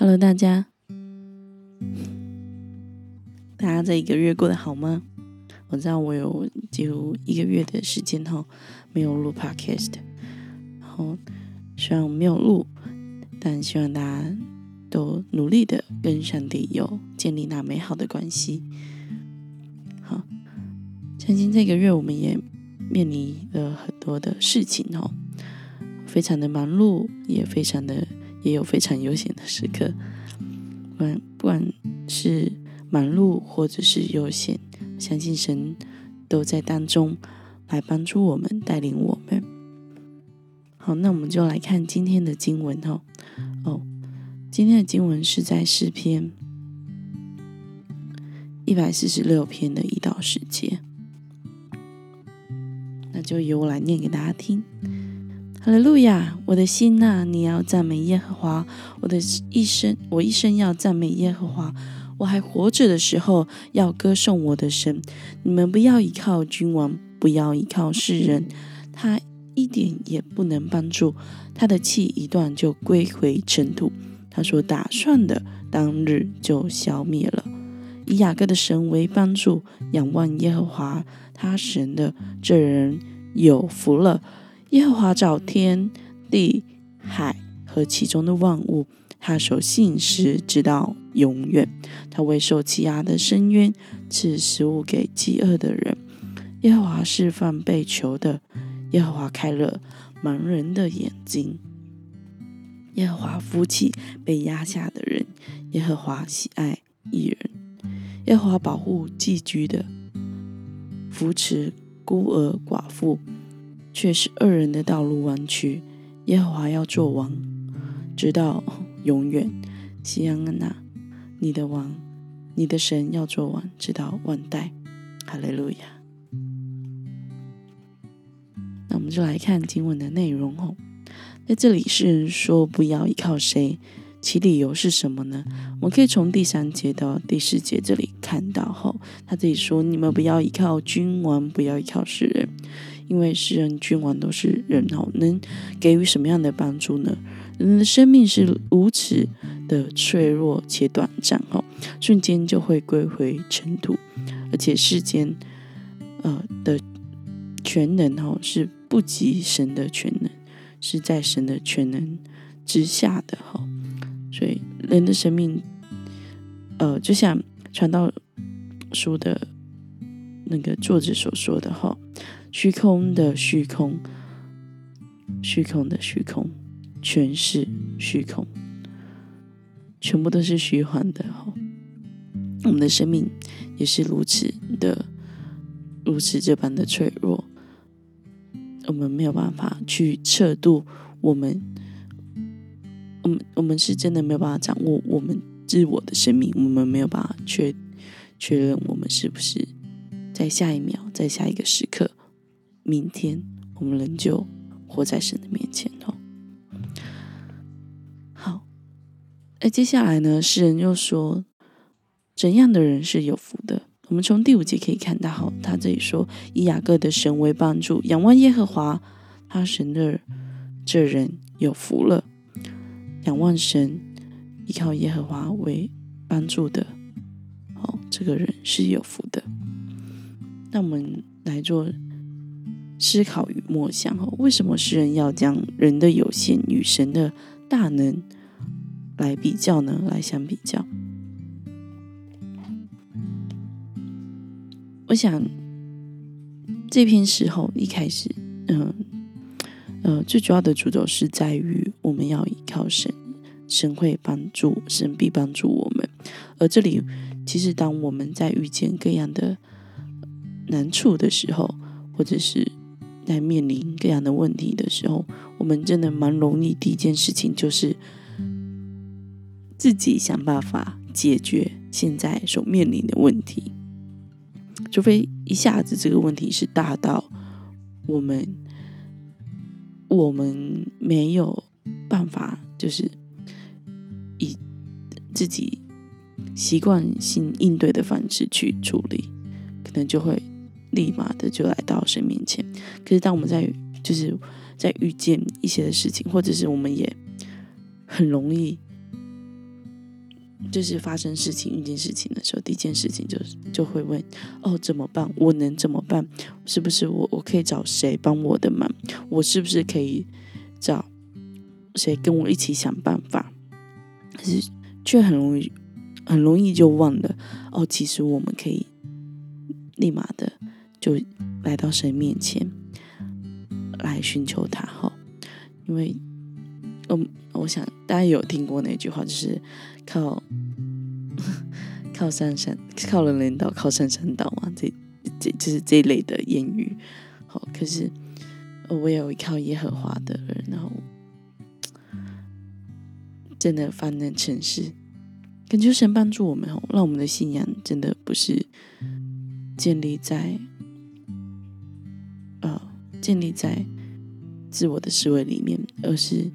Hello，大家，大家这一个月过得好吗？我知道我有几乎一个月的时间哈没有录 Podcast，然后虽然我没有录，但希望大家都努力的跟上帝有建立那美好的关系。好，相信这个月我们也面临了很多的事情哦，非常的忙碌，也非常的。也有非常悠闲的时刻，不管不管是忙碌或者是悠闲，相信神都在当中来帮助我们，带领我们。好，那我们就来看今天的经文哈。哦，今天的经文是在诗篇一百四十六篇的一到十节，那就由我来念给大家听。哈利路亚！我的心呐，你要赞美耶和华。我的一生，我一生要赞美耶和华。我还活着的时候，要歌颂我的神。你们不要依靠君王，不要依靠世人，他一点也不能帮助。他的气一断就归回尘土，他所打算的当日就消灭了。以雅各的神为帮助，仰望耶和华他神的这人有福了。耶和华找天地海和其中的万物，他守信实直到永远。他为受欺压的深渊赐食物给饥饿的人。耶和华释放被囚的，耶和华开了盲人的眼睛。耶和华扶起被压下的人，耶和华喜爱一人。耶和华保护寄居的，扶持孤儿寡妇。却是二人的道路弯曲。耶和华要做王，直到永远。西安安娜，你的王，你的神要做王，直到万代。哈利路亚。那我们就来看经文的内容哦。在这里是说不要依靠谁，其理由是什么呢？我们可以从第三节到第四节这里看到哈。他这里说：你们不要依靠君王，不要依靠世人。因为世人君王都是人哦，能给予什么样的帮助呢？人的生命是如此的脆弱且短暂哦，瞬间就会归回尘土，而且世间呃的全能哦是不及神的全能，是在神的全能之下的哈。所以人的生命，呃，就像传道书的那个作者所说的哈。虚空的虚空，虚空的虚空，全是虚空，全部都是虚幻的。我们的生命也是如此的，如此这般的脆弱，我们没有办法去测度我们，我们我们是真的没有办法掌握我们自我的生命，我们没有办法确确认我们是不是在下一秒，在下一个时刻。明天我们仍旧活在神的面前哦。好，那接下来呢？诗人又说，怎样的人是有福的？我们从第五节可以看到，哈，他这里说，以雅各的神为帮助，仰望耶和华他神的这人有福了。仰望神，依靠耶和华为帮助的，哦，这个人是有福的。那我们来做。思考与默想哦，为什么诗人要将人的有限与神的大能来比较呢？来相比较，我想这篇时候一开始，嗯呃，最主要的主轴是在于我们要依靠神，神会帮助，神必帮助我们。而这里其实，当我们在遇见各样的难处的时候，或者是在面临各样的问题的时候，我们真的蛮容易。第一件事情就是自己想办法解决现在所面临的问题，除非一下子这个问题是大到我们我们没有办法，就是以自己习惯性应对的方式去处理，可能就会。立马的就来到神面前。可是当我们在就是在遇见一些的事情，或者是我们也很容易就是发生事情、遇见事情的时候，第一件事情就是就会问：哦，怎么办？我能怎么办？是不是我我可以找谁帮我的忙？我是不是可以找谁跟我一起想办法？可是却很容易很容易就忘了哦，其实我们可以立马的就来到神面前来寻求他哈，因为嗯，我想大家有听过那句话，就是靠。靠山山，靠人人倒，靠山山倒嘛，这这就是这一类的言语。好，可是我有一靠耶和华的人，然后真的凡能成事，恳求神帮助我们哦，让我们的信仰真的不是建立在建立在自我的思维里面，而是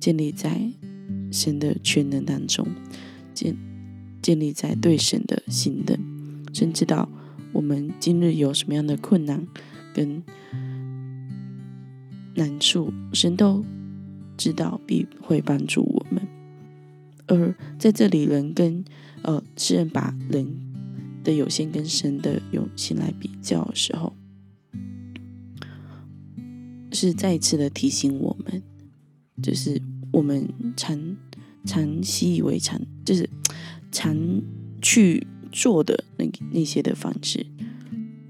建立在神的全能当中。建建立在对神的信任，神知道我们今日有什么样的困难跟难处，神都知道必会帮助我们。而在这里，人跟呃诗人把人的有限跟神的有限来比较的时候，是再次的提醒我们，就是我们常常习以为常，就是。常去做的那那些的方式，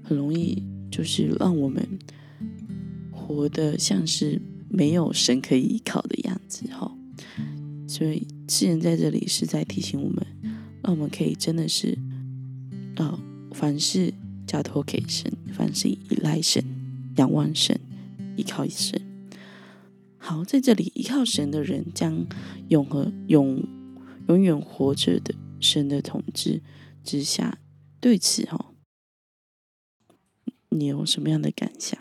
很容易就是让我们活得像是没有神可以依靠的样子哈。所以诗人在这里是在提醒我们，让我们可以真的是，呃，凡事交托给神，凡事依赖神，仰望神，依靠神。好，在这里依靠神的人将永和永永远活着的。神的统治之下，对此哈，你有什么样的感想？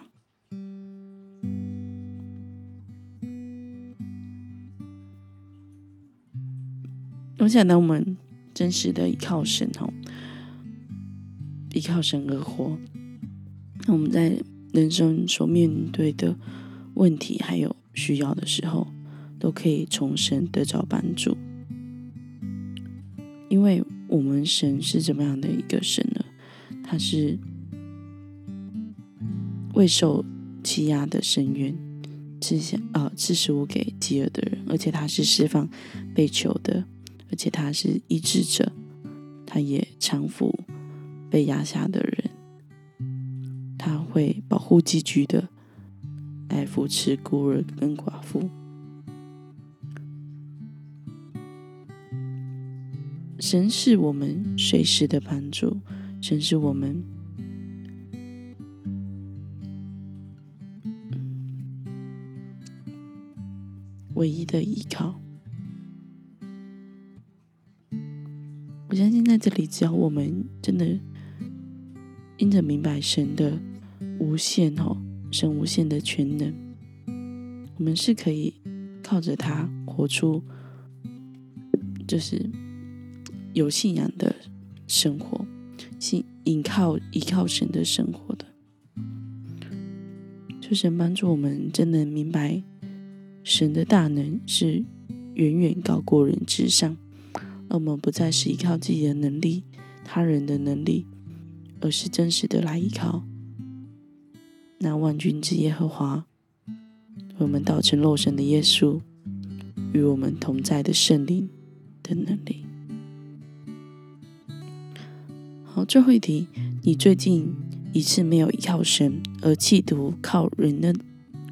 我想，当我们真实的依靠神哈，依靠神而活，那我们在人生所面对的问题还有需要的时候，都可以从神得着帮助。因为我们神是怎么样的一个神呢？他是未受欺压的深渊，吃下啊赐食物给饥饿的人，而且他是释放被囚的，而且他是医治者，他也搀扶被压下的人，会保护寄居的，来扶持孤儿跟寡妇。神是我们随时的帮助，神是我们唯一的依靠。我相信在这里，只要我们真的因着明白神的无限哦，神无限的全能，我们是可以靠着他活出，就是。有信仰的生活，信依靠依靠神的生活的，就神帮助我们真的明白神的大能是远远高过人之上，让我们不再是依靠自己的能力、他人的能力，而是真实的来依靠那万军之耶和华，我们道成肉身的耶稣与我们同在的圣灵的能力。好，最后一题，你最近一次没有依靠神，而企图靠人的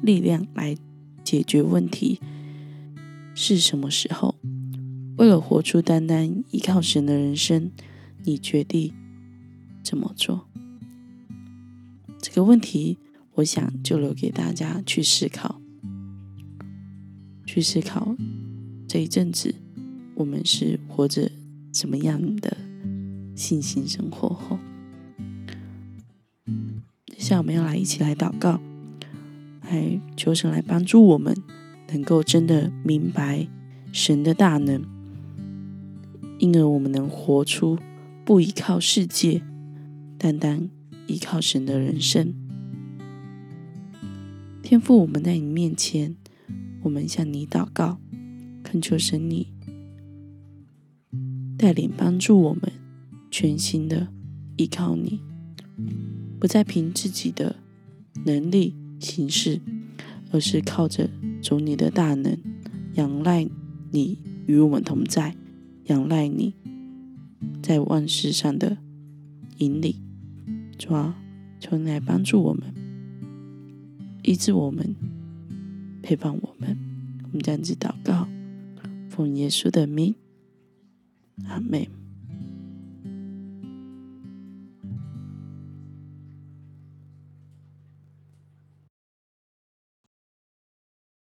力量来解决问题，是什么时候？为了活出单单依靠神的人生，你决定怎么做？这个问题，我想就留给大家去思考，去思考这一阵子我们是活着怎么样的。信心生活后，接下来我们要来一起来祷告，来求神来帮助我们，能够真的明白神的大能，因而我们能活出不依靠世界，单单依靠神的人生。天父，我们在你面前，我们向你祷告，恳求神你带领帮助我们，全心的依靠你，不再凭自己的能力行事，而是靠着主你的大能，仰赖你与我们同在，仰赖你在万事上的引领。主啊，求你来帮助我们，医治我们，陪伴我们。我们这样子祷告，奉耶稣的名，阿门。